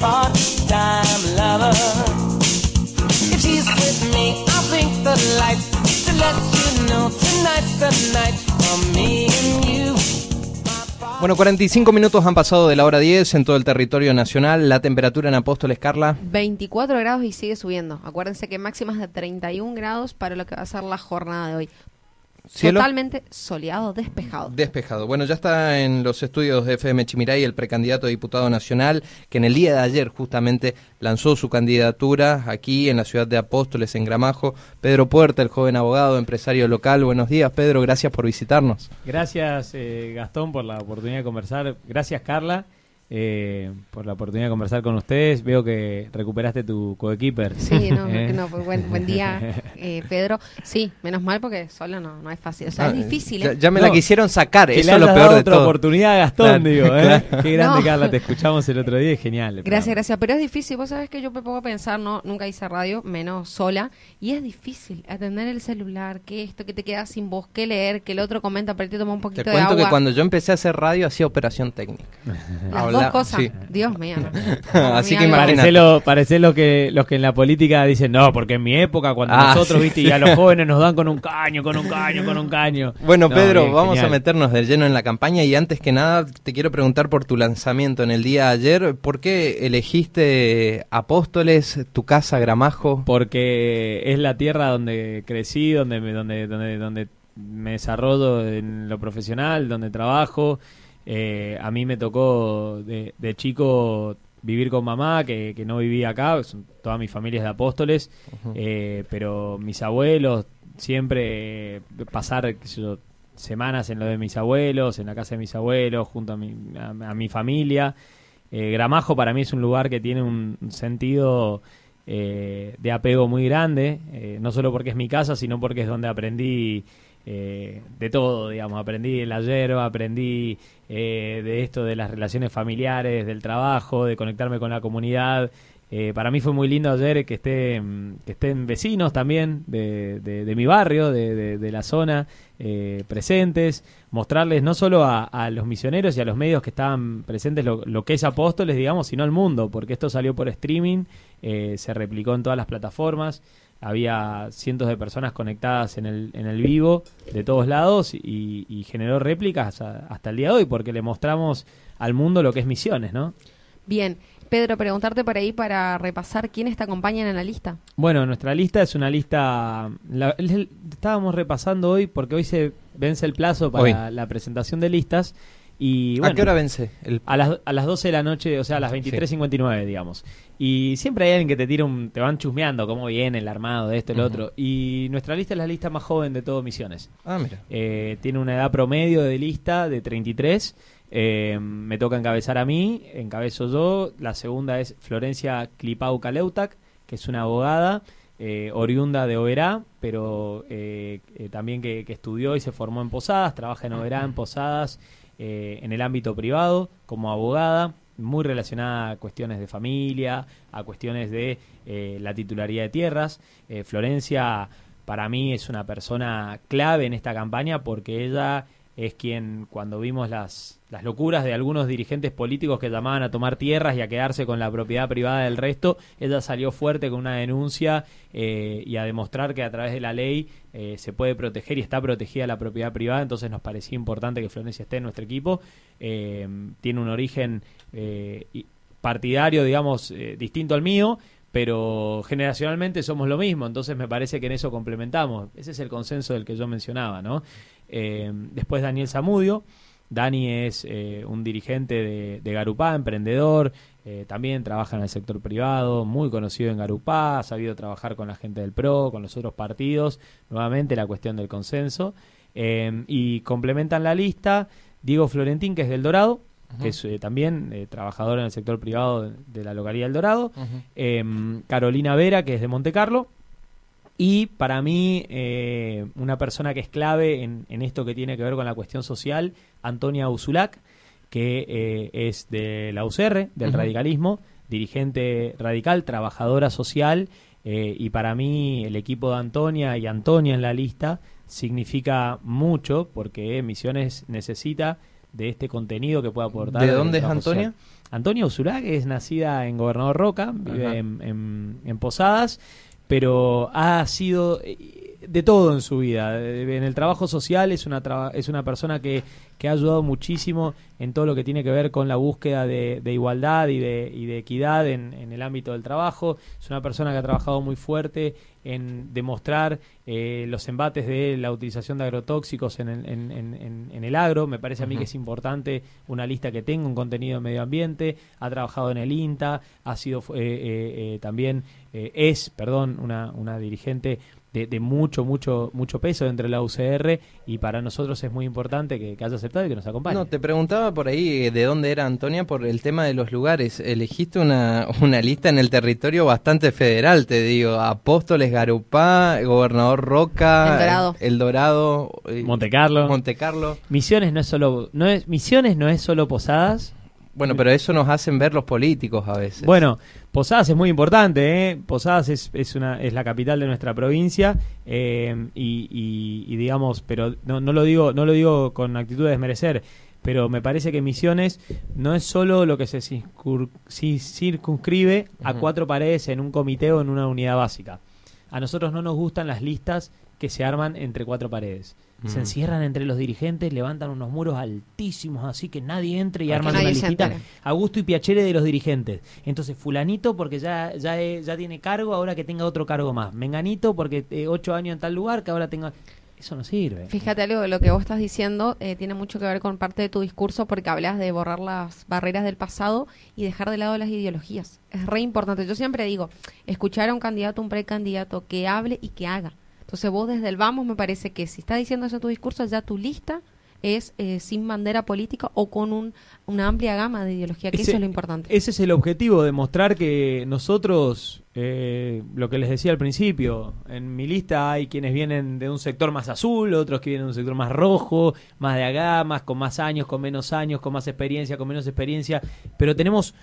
part-time lover. If she's with me, I'll blink the lights to let you know tonight's the night for me and you. Bueno, 45 minutos han pasado de la hora 10 en todo el territorio nacional. La temperatura en Apóstoles, Carla. 24 grados y sigue subiendo. Acuérdense que máximas de 31 grados para lo que va a ser la jornada de hoy. Cielo. Totalmente soleado, despejado. Despejado. Bueno, ya está en los estudios de FM Chimiray el precandidato a diputado nacional, que en el día de ayer justamente lanzó su candidatura aquí en la ciudad de Apóstoles, en Gramajo. Pedro Puerta, el joven abogado, empresario local. Buenos días, Pedro. Gracias por visitarnos. Gracias, eh, Gastón, por la oportunidad de conversar. Gracias, Carla, eh, por la oportunidad de conversar con ustedes. Veo que recuperaste tu coequiper. Sí, no, ¿Eh? no, pues buen, buen día, eh, Pedro. Sí, menos mal porque sola no, no es fácil. O sea, Ah, es difícil. Ya, ¿eh? ya me la quisieron sacar, eso le es lo peor dado de otra todo. oportunidad a Gastón, Claro, digo, ¿eh? claro. Qué grande, No. Carla, te escuchamos el otro día, es genial. Gracias, programa. gracias. Pero es difícil. Vos sabés que yo me pongo a pensar, no, nunca hice radio, menos sola. Y es difícil atender el celular, que esto, que te quedas sin voz, que leer, que el otro comenta, pero te toma un Te poquito de cuento agua. que cuando yo empecé a hacer radio hacía operación técnica. Cosas. sí. Dios mío. Así que. Parece, lo, parece lo que, los que en la política dicen, no, porque en mi época, cuando Ah, nosotros, sí. viste, y a los jóvenes nos dan con un caño, con un caño, con un caño. Bueno, No, Pedro, bien, vamos a meternos de lleno en la campaña y antes que nada te quiero preguntar por tu lanzamiento en el día de ayer. ¿Por qué elegiste Apóstoles, tu casa Gramajo? Porque es la tierra donde crecí, donde me, donde, donde, donde me desarrollo en lo profesional, donde trabajo. Eh, a mí me tocó de, de chico vivir con mamá, que, que no vivía acá, toda mi familia es de apóstoles, eh, pero mis abuelos, siempre eh, pasar yo, semanas en lo de mis abuelos, en la casa de mis abuelos, junto a mi, a, a mi familia. Eh, Gramajo para mí es un lugar que tiene un un sentido eh, de apego muy grande, eh, no solo porque es mi casa, sino porque es donde aprendí eh, de todo, digamos, aprendí de la aprendí eh, de esto de las relaciones familiares, del trabajo, de conectarme con la comunidad. Eh, para mí fue muy lindo ayer que, esté, mm, que estén vecinos también de, de- mi barrio, de, de- la zona, eh, presentes, mostrarles no solo a, a los misioneros y a los medios que estaban presentes lo, lo que es Apóstoles, digamos, sino al mundo, porque esto salió por streaming, eh, se replicó en todas las plataformas, había cientos de personas conectadas en el, en el vivo de todos lados y, y generó réplicas a- hasta el día de hoy, porque le mostramos al mundo lo que es misiones, ¿no? Bien. Pedro, preguntarte por ahí para repasar quiénes te acompañan en la lista. Bueno, nuestra lista es una lista. la- estábamos repasando hoy porque hoy se vence el plazo para Hoy. la presentación de listas. Y, ¿A bueno, qué hora vence? El... A las, a las 12 de la noche, o sea, a las 23.59, digamos. Y siempre hay alguien que te tira un. te van chusmeando cómo viene el armado de esto Ujú. otro. Y nuestra lista es la lista más joven de todo Misiones. Ah, mira. Eh, tiene una edad promedio de lista de 33. Eh, me toca encabezar a mí, encabezo yo. La segunda es Florencia Clipau Caleutac, que es una abogada eh, oriunda de Oberá, pero eh, eh, también que, que estudió y se formó en Posadas, trabaja en Oberá, en Posadas, eh, en el ámbito privado, como abogada, muy relacionada a cuestiones de familia, a cuestiones de eh, la titularidad de tierras. Eh, Florencia para mí es una persona clave en esta campaña porque ella es quien, cuando vimos las, las locuras de algunos dirigentes políticos que llamaban a tomar tierras y a quedarse con la propiedad privada del resto, ella salió fuerte con una denuncia eh, y a demostrar que a través de la ley eh, se puede proteger y está protegida la propiedad privada, entonces nos parecía importante que Florencia esté en nuestro equipo. Eh, tiene un origen eh, partidario, digamos, distinto al mío, pero generacionalmente somos lo mismo, entonces me parece que en eso complementamos. Ese es el consenso del que yo mencionaba, ¿no? Después Daniel Zamudio. Dani es eh, un dirigente de, de Garupá, emprendedor, eh, también trabaja en el sector privado, muy conocido en Garupá, ha sabido trabajar con la gente del PRO, con los otros partidos, nuevamente la cuestión del consenso. Eh, y complementan la lista Diego Florentín, que es del Dorado, que es eh, también trabajador en el sector privado de, de la localidad del Dorado. Eh, Carolina Vera, que es de Monte Carlo. Y para mí, eh, una persona que es clave en, en esto que tiene que ver con la cuestión social, Antonia Usulac, que eh, es de la UCR, del radicalismo, dirigente radical, trabajadora social, eh, y para mí el equipo de Antonia y Antonia en la lista significa mucho porque Misiones necesita de este contenido que pueda aportar. ¿De dónde es Antonia? social. Antonia Usurag es nacida en Gobernador Roca, vive en- en Posadas, pero ha sido eh, de todo en su vida. Eh, En el trabajo social es una, es una persona que, que ha ayudado muchísimo en todo lo que tiene que ver con la búsqueda de, de igualdad y de, y de equidad en, en el ámbito del trabajo. Es una persona que ha trabajado muy fuerte en demostrar eh, los embates de la utilización de agrotóxicos en el, en, en- en- en el agro. Me parece a mí que es importante una lista que tenga un contenido de medio ambiente. Ha trabajado en el INTA, ha sido eh, eh, eh, también, eh, es, perdón, una, una dirigente de, de mucho, mucho, mucho peso dentro de la UCR y para nosotros es muy importante que, que haya aceptado y que nos acompañe. No, te preguntaba por ahí eh, de dónde era Antonia por el tema de los lugares. Elegiste una, una lista en el territorio bastante federal, te digo. Apóstoles, Garupá, Gobernador Roca, El Dorado. El Dorado, eh, Monte Carlo. Monte Carlo. Misiones no es solo, no es, Misiones no es solo Posadas, Bueno, pero eso nos hacen ver los políticos a veces. Bueno, Posadas es muy importante, ¿eh? Posadas es, es, una, es la capital de nuestra provincia eh, y, y- y digamos, pero no, no lo digo no lo digo con actitud de desmerecer, pero me parece que Misiones no es solo lo que se circunscribe a cuatro paredes en un comité o en una unidad básica. A nosotros no nos gustan las listas que se arman entre cuatro paredes. Se Mm. encierran entre los dirigentes, levantan unos muros altísimos así que nadie entre y arman una listita. entere. Augusto y Piacere de los dirigentes. Entonces, fulanito porque ya ya, ya tiene cargo, ahora que tenga otro cargo más. Menganito porque eh, ocho años en tal lugar, que ahora tenga... Eso no sirve. Fíjate algo, lo que vos estás diciendo eh, tiene mucho que ver con parte de tu discurso porque hablas de borrar las barreras del pasado y dejar de lado las ideologías. Es re importante. Yo siempre digo, escuchar a un candidato, un precandidato que hable y que haga. Entonces vos desde el vamos me parece que si está diciendo eso en tu discurso, ya tu lista es eh, sin bandera política o con un, una amplia gama de ideología, que Ese- eso es lo importante. Ese es el objetivo, demostrar que nosotros, eh, lo que les decía al principio, en mi lista hay quienes vienen de un sector más azul, otros que vienen de un sector más rojo, más de acá, más con más años, con menos años, con más experiencia, con menos experiencia, pero tenemos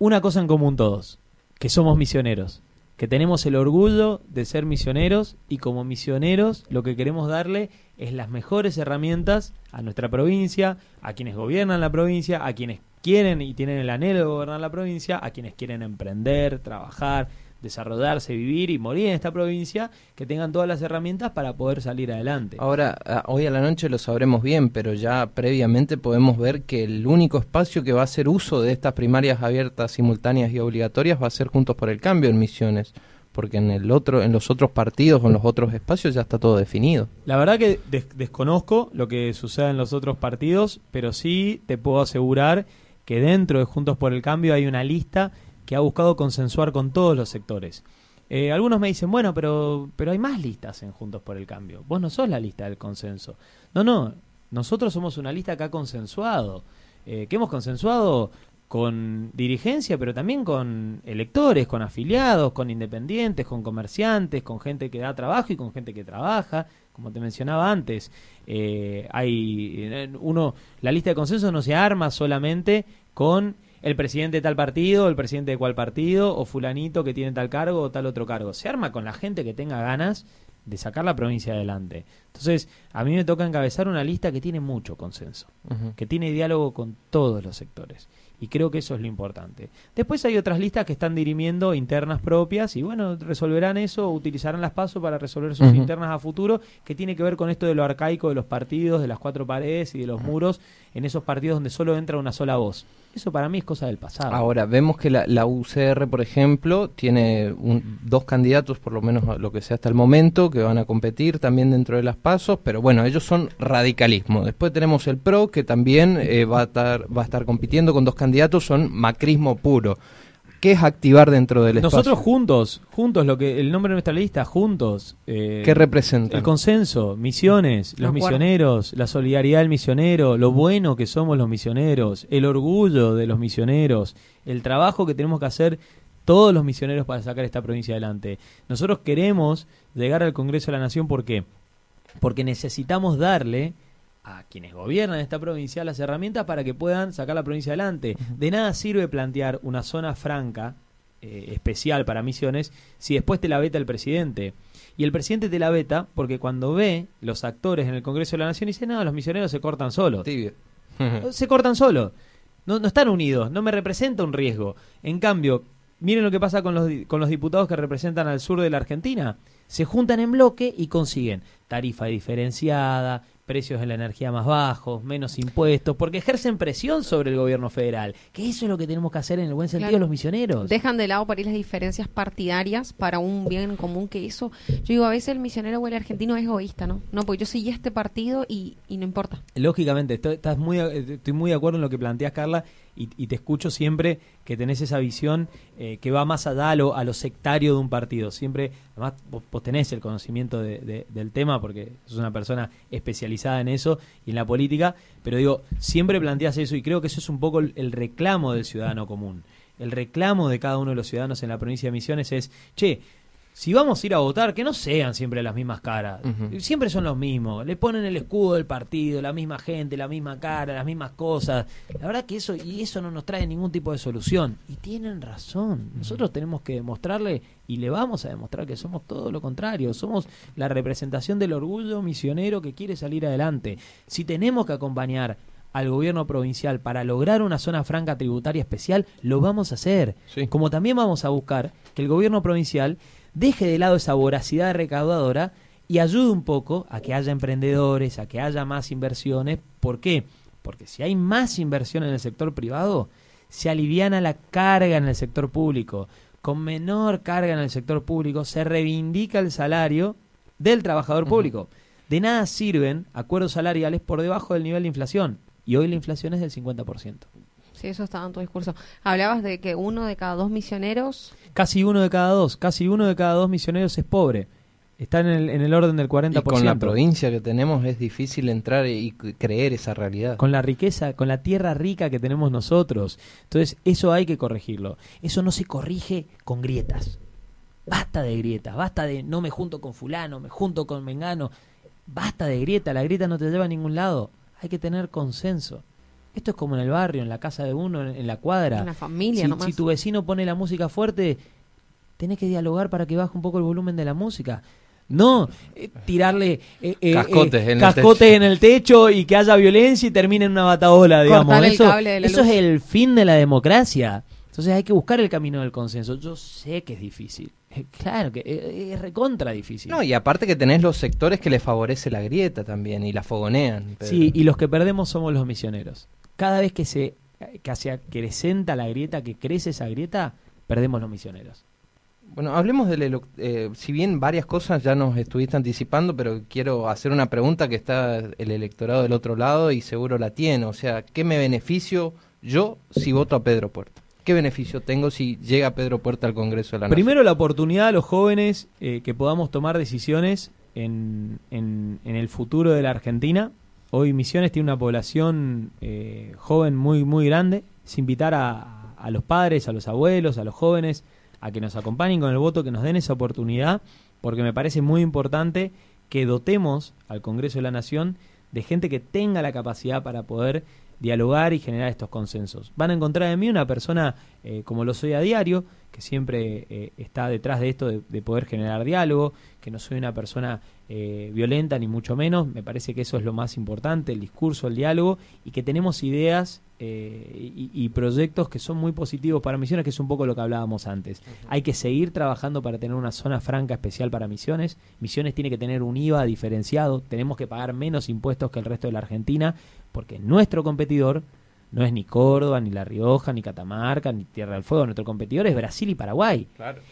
una cosa en común todos, que somos misioneros, que tenemos el orgullo de ser misioneros y como misioneros lo que queremos darle es las mejores herramientas a nuestra provincia, a quienes gobiernan la provincia, a quienes quieren y tienen el anhelo de gobernar la provincia, a quienes quieren emprender, trabajar, desarrollarse, vivir y morir en esta provincia, que tengan todas las herramientas para poder salir adelante. Ahora, a- hoy a la noche lo sabremos bien, pero ya previamente podemos ver que el único espacio que va a hacer uso de estas primarias abiertas, simultáneas y obligatorias va a ser Juntos por el Cambio en Misiones, porque en el otro, en los otros partidos o en los otros espacios ya está todo definido. La verdad que des- desconozco lo que sucede en los otros partidos, pero sí te puedo asegurar que dentro de Juntos por el Cambio hay una lista que ha buscado consensuar con todos los sectores. Eh, algunos me dicen, bueno, pero, pero hay más listas en Juntos por el Cambio. Vos no sos la lista del consenso. No, no, nosotros somos una lista que ha consensuado, eh, que hemos consensuado con dirigencia, pero también con electores, con afiliados, con independientes, con comerciantes, con gente que da trabajo y con gente que trabaja, como te mencionaba antes. Eh, hay uno, la lista de consenso no se arma solamente con el presidente de tal partido, el presidente de cual partido, o fulanito que tiene tal cargo o tal otro cargo. Se arma con la gente que tenga ganas de sacar la provincia adelante. Entonces, a mí me toca encabezar una lista que tiene mucho consenso que tiene diálogo con todos los sectores. Y creo que eso es lo importante. Después hay otras listas que están dirimiendo internas propias y bueno, resolverán eso, utilizarán las pasos para resolver sus internas a futuro, que tiene que ver con esto de lo arcaico de los partidos, de las cuatro paredes y de los muros, en esos partidos donde solo entra una sola voz. Eso para mí es cosa del pasado. Ahora, vemos que la, la UCR, por ejemplo, tiene un- dos candidatos, por lo menos lo que sea hasta el momento, que van a competir también dentro de las pasos, pero bueno, ellos son radicalismo. Después tenemos el PRO, que también eh, va, a estar, va a estar compitiendo con dos candidatos, son macrismo puro. ¿Qué es activar dentro del espacio? Nosotros juntos, juntos, lo que el nombre de nuestra lista, juntos. eh, ¿Qué representan? El consenso, misiones, los misioneros, la solidaridad del misionero, lo bueno que somos los misioneros, el orgullo de los misioneros, el trabajo que tenemos que hacer todos los misioneros para sacar esta provincia adelante. Nosotros queremos llegar al Congreso de la Nación, ¿por qué? Porque necesitamos darle a quienes gobiernan esta provincia las herramientas para que puedan sacar la provincia adelante. De nada sirve plantear una zona franca eh, especial para misiones si después te la veta el presidente. Y el presidente te la veta porque cuando ve los actores en el Congreso de la Nación dice, no, los misioneros se cortan solos. Tibio. se cortan solos. No, no están unidos, no me representa un riesgo. En cambio, miren lo que pasa con los, con los diputados que representan al sur de la Argentina. Se juntan en bloque y consiguen tarifa diferenciada, precios de la energía más bajos, menos impuestos, porque ejercen presión sobre el gobierno federal. Que eso es lo que tenemos que hacer en el buen sentido Claro. los misioneros. Dejan de lado por ahí las diferencias partidarias para un bien común que eso. Yo digo, a veces el misionero o el argentino es egoísta, ¿no? No, pues yo seguí este partido y, y no importa. Lógicamente, estoy, estás muy, estoy muy de acuerdo en lo que planteas, Carla, y, y te escucho siempre que tenés esa visión eh, que va más a lo, a lo sectario de un partido. Siempre, además, vos, vos tenés el conocimiento de- de- del tema porque sos una persona especializada en eso y en la política, pero digo, siempre planteas eso y creo que eso es un poco el reclamo del ciudadano común. El reclamo de cada uno de los ciudadanos en la provincia de Misiones es, che, si vamos a ir a votar, que no sean siempre las mismas caras. Siempre son los mismos. Le ponen el escudo del partido, la misma gente, la misma cara, las mismas cosas. La verdad que eso, y eso no nos trae ningún tipo de solución. Y tienen razón. Nosotros tenemos que demostrarle, y le vamos a demostrar que somos todo lo contrario. Somos la representación del orgullo misionero que quiere salir adelante. Si tenemos que acompañar al gobierno provincial para lograr una zona franca tributaria especial, lo vamos a hacer. Sí. Como también vamos a buscar que el gobierno provincial deje de lado esa voracidad recaudadora y ayude un poco a que haya emprendedores, a que haya más inversiones. ¿Por qué? Porque si hay más inversión en el sector privado, se aliviana la carga en el sector público. Con menor carga en el sector público se reivindica el salario del trabajador público. De nada sirven acuerdos salariales por debajo del nivel de inflación. Y hoy la inflación es del 50%. Sí, eso estaba en tu discurso. Hablabas de que uno de cada dos misioneros. Casi uno de cada dos, casi uno de cada dos misioneros es pobre. Está en el, en el orden del 40%. Y con la provincia que tenemos es difícil entrar y creer esa realidad. con la riqueza, con la tierra rica que tenemos nosotros. Entonces, eso hay que corregirlo. Eso no se corrige con grietas. Basta de grietas, basta de no me junto con fulano, me junto con mengano. Basta de grieta, la grieta no te lleva a ningún lado. Hay que tener consenso. Esto es como en el barrio, en la casa de uno, en, en la cuadra. En la familia si, nomás. si tu vecino pone la música fuerte, tenés que dialogar para que baje un poco el volumen de la música. No eh, tirarle eh, eh, Cascotes eh, en el cascotes techo. en el techo y que haya violencia y termine en una bataola, digamos. Cortar eso cable de la eso luz. es el fin de la democracia. Entonces hay que buscar el camino del consenso. Yo sé que es difícil. Claro que es recontra difícil. No, y aparte que tenés los sectores que les favorece la grieta también y la fogonean. Pedro. Sí, y los que perdemos somos los misioneros. Cada vez que se que se acrecenta la grieta, que crece esa grieta, perdemos los misioneros. Bueno, hablemos del... eh, si bien varias cosas ya nos estuviste anticipando, pero quiero hacer una pregunta que está el electorado del otro lado y seguro la tiene. O sea, ¿qué me beneficio yo si voto a Pedro Puerta? ¿Qué beneficio tengo si llega Pedro Puerta al Congreso de la Nación? Primero la oportunidad a los jóvenes eh, que podamos tomar decisiones en, en- en el futuro de la Argentina. Hoy Misiones tiene una población eh, joven muy, muy grande. Es invitar a, los padres, a los abuelos, a los jóvenes a que nos acompañen con el voto, que nos den esa oportunidad, porque me parece muy importante que dotemos al Congreso de la Nación de gente que tenga la capacidad para poder dialogar y generar estos consensos. Van a encontrar en mí una persona eh, como lo soy a diario, que siempre eh, está detrás de esto de, de poder generar diálogo, que no soy una persona eh, violenta ni mucho menos, me parece que eso es lo más importante, el discurso, el diálogo, y que tenemos ideas eh, y, y proyectos que son muy positivos para Misiones, que es un poco lo que hablábamos antes. Hay que seguir trabajando para tener una zona franca especial para Misiones. Misiones tiene que tener un IVA diferenciado, tenemos que pagar menos impuestos que el resto de la Argentina, porque nuestro competidor no es ni Córdoba, ni La Rioja, ni Catamarca, ni Tierra del Fuego. Nuestro competidor es Brasil y Paraguay.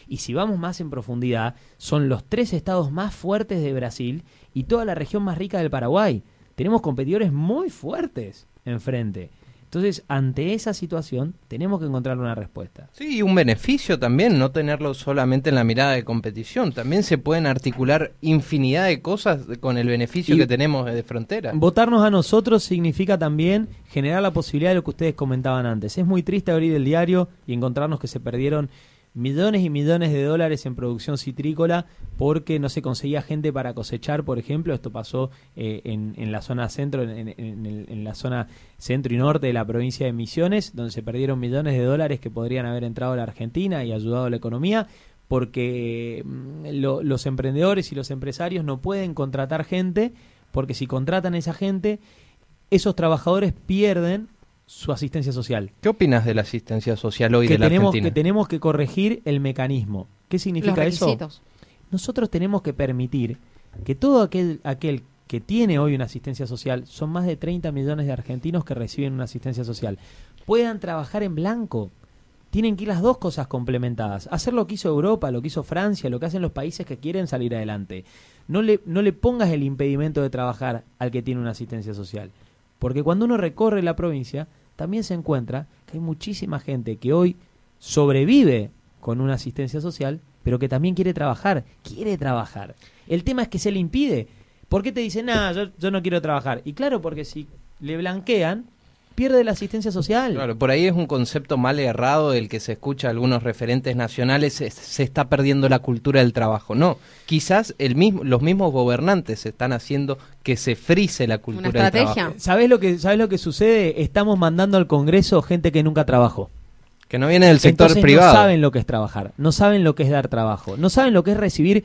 Y si vamos más en profundidad, son los tres estados más fuertes de Brasil y toda la región más rica del Paraguay. Tenemos competidores muy fuertes enfrente. Entonces, ante esa situación, tenemos que encontrar una respuesta. Sí, y un beneficio también, no tenerlo solamente en la mirada de competición. También se pueden articular infinidad de cosas con el beneficio Y- que tenemos de frontera. Votarnos a nosotros significa también generar la posibilidad de lo que ustedes comentaban antes. Es muy triste abrir el diario y encontrarnos que se perdieron millones y millones de dólares en producción citrícola porque no se conseguía gente para cosechar, por ejemplo. Esto pasó eh, en, en la zona centro, en, en- la zona centro y norte de la provincia de Misiones, donde se perdieron millones de dólares que podrían haber entrado a la Argentina y ayudado a la economía porque mm, lo- los emprendedores y los empresarios no pueden contratar gente porque si contratan a esa gente esos trabajadores pierden su asistencia social. ¿Qué opinas de la asistencia social hoy que de la tenemos, Argentina? que tenemos que corregir el mecanismo. ¿Qué Los significa eso? Nosotros tenemos que permitir que todo aquel, aquel que tiene hoy una asistencia social, son más de 30 millones de argentinos que reciben una asistencia social, puedan trabajar en blanco. Tienen que ir las dos cosas complementadas. Hacer lo que hizo Europa, lo que hizo Francia, lo que hacen los países que quieren salir adelante. No le, no le pongas el impedimento de trabajar al que tiene una asistencia social. Porque cuando uno recorre la provincia, también se encuentra que hay muchísima gente que hoy sobrevive con una asistencia social, pero que también quiere trabajar, quiere trabajar. El tema es que se le impide. ¿Por qué te dicen, nada, yo, yo no quiero trabajar? Y claro, porque si le blanquean, pierde la asistencia social. Claro, por ahí es un concepto mal errado del que se escucha a algunos referentes nacionales, se, se está perdiendo la cultura del trabajo. No, quizás el mismo, los mismos gobernantes están haciendo que se frise la cultura del estrategia. trabajo. ¿Sabés lo, que, ¿Sabés lo que sucede? Estamos mandando al Congreso gente que nunca trabajó. Que no viene del sector Entonces privado. no saben lo que es trabajar, no saben lo que es dar trabajo, no saben lo que es recibir,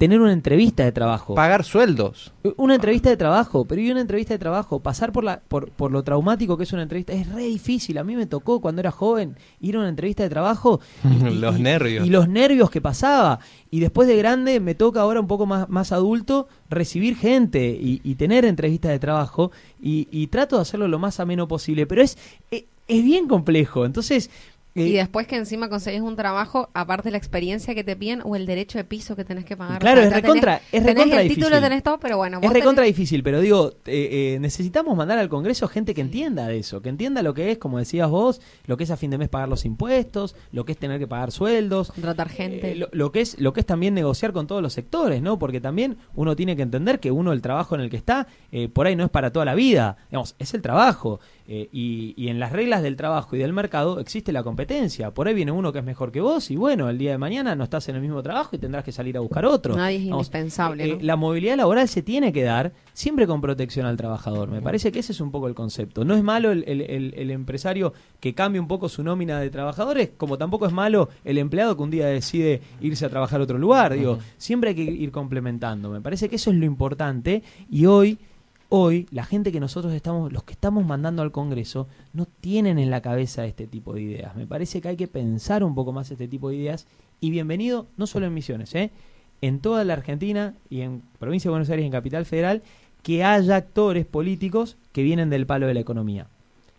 tener una entrevista de trabajo. Pagar sueldos. Una entrevista de trabajo, pero y una entrevista de trabajo, pasar por, la, por, por lo traumático que es una entrevista, es re difícil. A mí me tocó cuando era joven ir a una entrevista de trabajo. Los nervios. Y los nervios que pasaba. Y después de grande me toca ahora un poco más, más adulto recibir gente y, y tener entrevistas de trabajo. Y, y trato de hacerlo lo más ameno posible. Pero es, es, es bien complejo. Entonces... Y después que encima conseguís un trabajo, aparte de la experiencia que te piden o el derecho de piso que tenés que pagar. Claro, O sea, es recontra- tenés, es tenés recontra el título, difícil. tenés todo, pero bueno. Es recontra tenés- difícil, pero digo, eh, eh, necesitamos mandar al Congreso gente que entienda de eso, que entienda lo que es, como decías vos, lo que es a fin de mes pagar los impuestos, lo que es tener que pagar sueldos, Contratar gente. eh, lo, lo que es lo que es también negociar con todos los sectores, ¿no? Porque también uno tiene que entender que uno el trabajo en el que está eh, por ahí no es para toda la vida, digamos, es el trabajo eh, y, y en las reglas del trabajo y del mercado existe la competencia. Por ahí viene uno que es mejor que vos y bueno, el día de mañana no estás en el mismo trabajo y tendrás que salir a buscar otro. Nadie es indispensable, eh, ¿no? La movilidad laboral se tiene que dar siempre con protección al trabajador. Me parece que ese es un poco el concepto. No es malo el, el- el- el empresario que cambie un poco su nómina de trabajadores, como tampoco es malo el empleado que un día decide irse a trabajar a otro lugar. Digo, siempre hay que ir complementando. Me parece que eso es lo importante y hoy hoy la gente que nosotros estamos, los que estamos mandando al Congreso, no tienen en la cabeza este tipo de ideas. Me parece que hay que pensar un poco más este tipo de ideas y bienvenido no solo en Misiones, ¿eh? en toda la Argentina y en Provincia de Buenos Aires y en Capital Federal, que haya actores políticos que vienen del palo de la economía.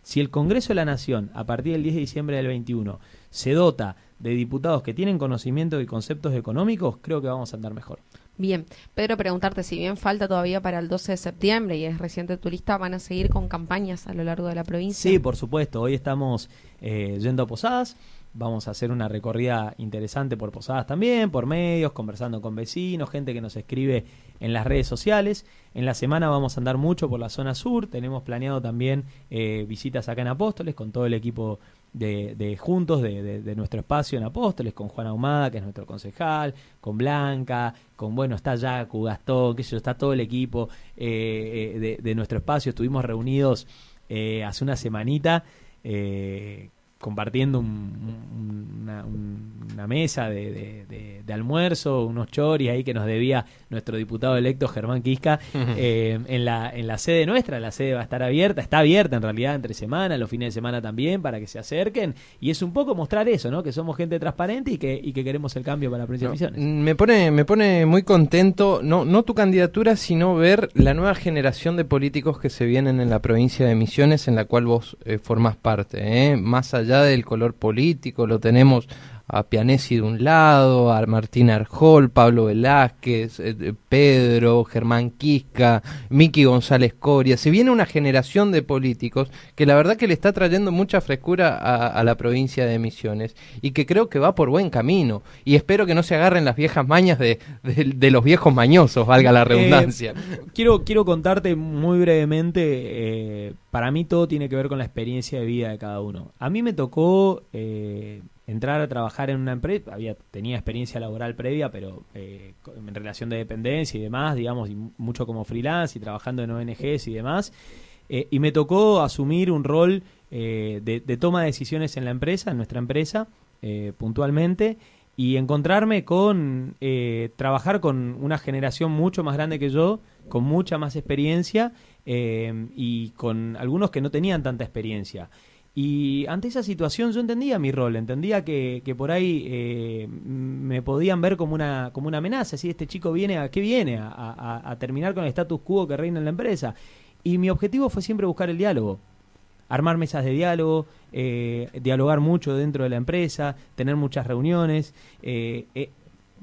Si el Congreso de la Nación, a partir del 10 de diciembre del 21, se dota de diputados que tienen conocimiento de conceptos económicos, creo que vamos a andar mejor. Bien, Pedro, preguntarte, si bien falta todavía para el 12 de septiembre y es reciente turista, ¿van a seguir con campañas a lo largo de la provincia? Sí, por supuesto. Hoy estamos eh, yendo a Posadas. Vamos a hacer una recorrida interesante por Posadas también, por medios, conversando con vecinos, gente que nos escribe en las redes sociales. En la semana vamos a andar mucho por la zona sur. Tenemos planeado también eh, visitas acá en Apóstoles con todo el equipo de, de Juntos, de, de- de nuestro espacio en Apóstoles, con Juan Ahumada, que es nuestro concejal, con Blanca, con, bueno, está Yacu, Gastón, que está todo el equipo eh, eh, de, de nuestro espacio. Estuvimos reunidos eh, hace una semanita eh, compartiendo un- un- una, un- una mesa de, de- de- de almuerzo, unos choris ahí que nos debía nuestro diputado electo Germán Quisca eh, en, la, en la sede nuestra. La sede va a estar abierta, está abierta en realidad entre semana, los fines de semana también, para que se acerquen. Y es un poco mostrar eso, ¿no? Que somos gente transparente y que, y que queremos el cambio para la provincia No, de Misiones. me pone me pone muy contento no no tu candidatura sino ver la nueva generación de políticos que se vienen en la provincia de Misiones en la cual vos eh, formás parte ¿eh? más allá del color político lo tenemos a Pianesi de un lado, a Martín Arjol, Pablo Velázquez, eh, Pedro, Germán Quisca, Miki González Coria. Se viene una generación de políticos que la verdad que le está trayendo mucha frescura a, a la provincia de Misiones y que creo que va por buen camino. Y espero que no se agarren las viejas mañas de, de- de los viejos mañosos, valga la redundancia. Eh, quiero, quiero contarte muy brevemente, eh, para mí todo tiene que ver con la experiencia de vida de cada uno. A mí me tocó entrar a trabajar en una empresa, había, tenía experiencia laboral previa, pero eh, en relación de dependencia y demás, digamos, y mucho como freelance y trabajando en ONGs y demás. Eh, y me tocó asumir un rol eh, de, de toma de decisiones en la empresa, en nuestra empresa, eh, puntualmente. y encontrarme con trabajar con una generación mucho más grande que yo, con mucha más experiencia y con algunos que no tenían tanta experiencia. Y ante esa situación yo entendía mi rol, entendía que, que por ahí eh, me podían ver como una, como una amenaza, si este chico viene a qué viene, a, terminar con el status quo que reina en la empresa. Y mi objetivo fue siempre buscar el diálogo, armar mesas de diálogo, eh, dialogar mucho dentro de la empresa, tener muchas reuniones, eh, eh,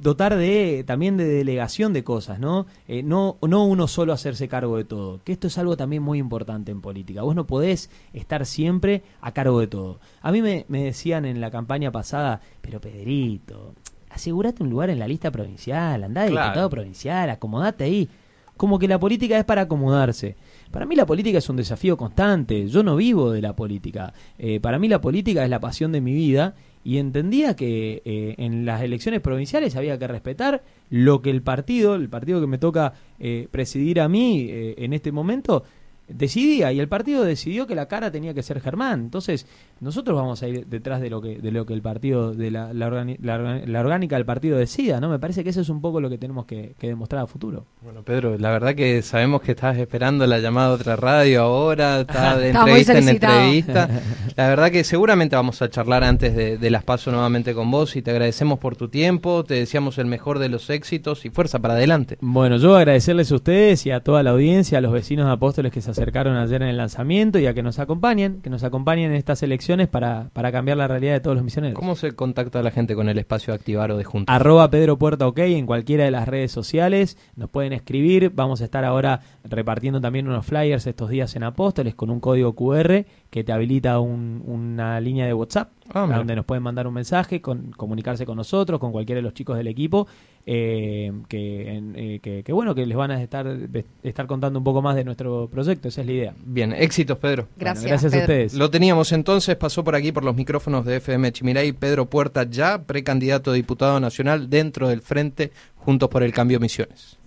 dotar de también de delegación de cosas, ¿no? Eh, no no uno solo hacerse cargo de todo, que esto es algo también muy importante en política. Vos no podés estar siempre a cargo de todo. A mí me, me decían en la campaña pasada, pero Pedrito, asegúrate un lugar en la lista provincial, andá de Claro. diputado provincial, acomodate ahí. Como que la política es para acomodarse. Para mí la política es un desafío constante. Yo no vivo de la política. Eh, para mí la política es la pasión de mi vida y entendía que eh, en las elecciones provinciales había que respetar lo que el partido, el partido que me toca eh, presidir a mí eh, en este momento, decidía y el partido decidió que la cara tenía que ser Germán. Entonces, nosotros vamos a ir detrás de lo que de lo que el partido de la, la, organi- la orga- la orgánica del partido decida, ¿no? Me parece que eso es un poco lo que tenemos que, que demostrar a futuro. Bueno, Pedro, la verdad que sabemos que estás esperando la llamada de otra radio ahora, estás de entrevista en entrevista. La verdad que seguramente vamos a charlar antes de, de las paso nuevamente con vos y te agradecemos por tu tiempo, te deseamos el mejor de los éxitos y fuerza para adelante. Bueno, yo agradecerles a ustedes y a toda la audiencia, a los vecinos de Apóstoles que se acercaron ayer en el lanzamiento y a que nos acompañen, que nos acompañen en estas elecciones para, para cambiar la realidad de todos los misioneros. ¿Cómo se contacta la gente con el espacio de Activar o de Juntos? Arroba Pedro Puerta OK en cualquiera de las redes sociales. Nos pueden escribir. Vamos a estar ahora repartiendo también unos flyers estos días en Apóstoles con un código QR que te habilita un- una línea de WhatsApp Ah, donde nos pueden mandar un mensaje, con, comunicarse con nosotros, con cualquiera de los chicos del equipo, eh, que, en- eh, que, que bueno, que les van a estar, estar contando un poco más de nuestro proyecto. Esa es la idea. Bien, éxitos Pedro. Gracias, Bueno, gracias a ustedes. Lo teníamos entonces, pasó por aquí por los micrófonos de FM Chimiray, Pedro Puerta ya, precandidato a diputado nacional dentro del Frente Juntos por el Cambio Misiones.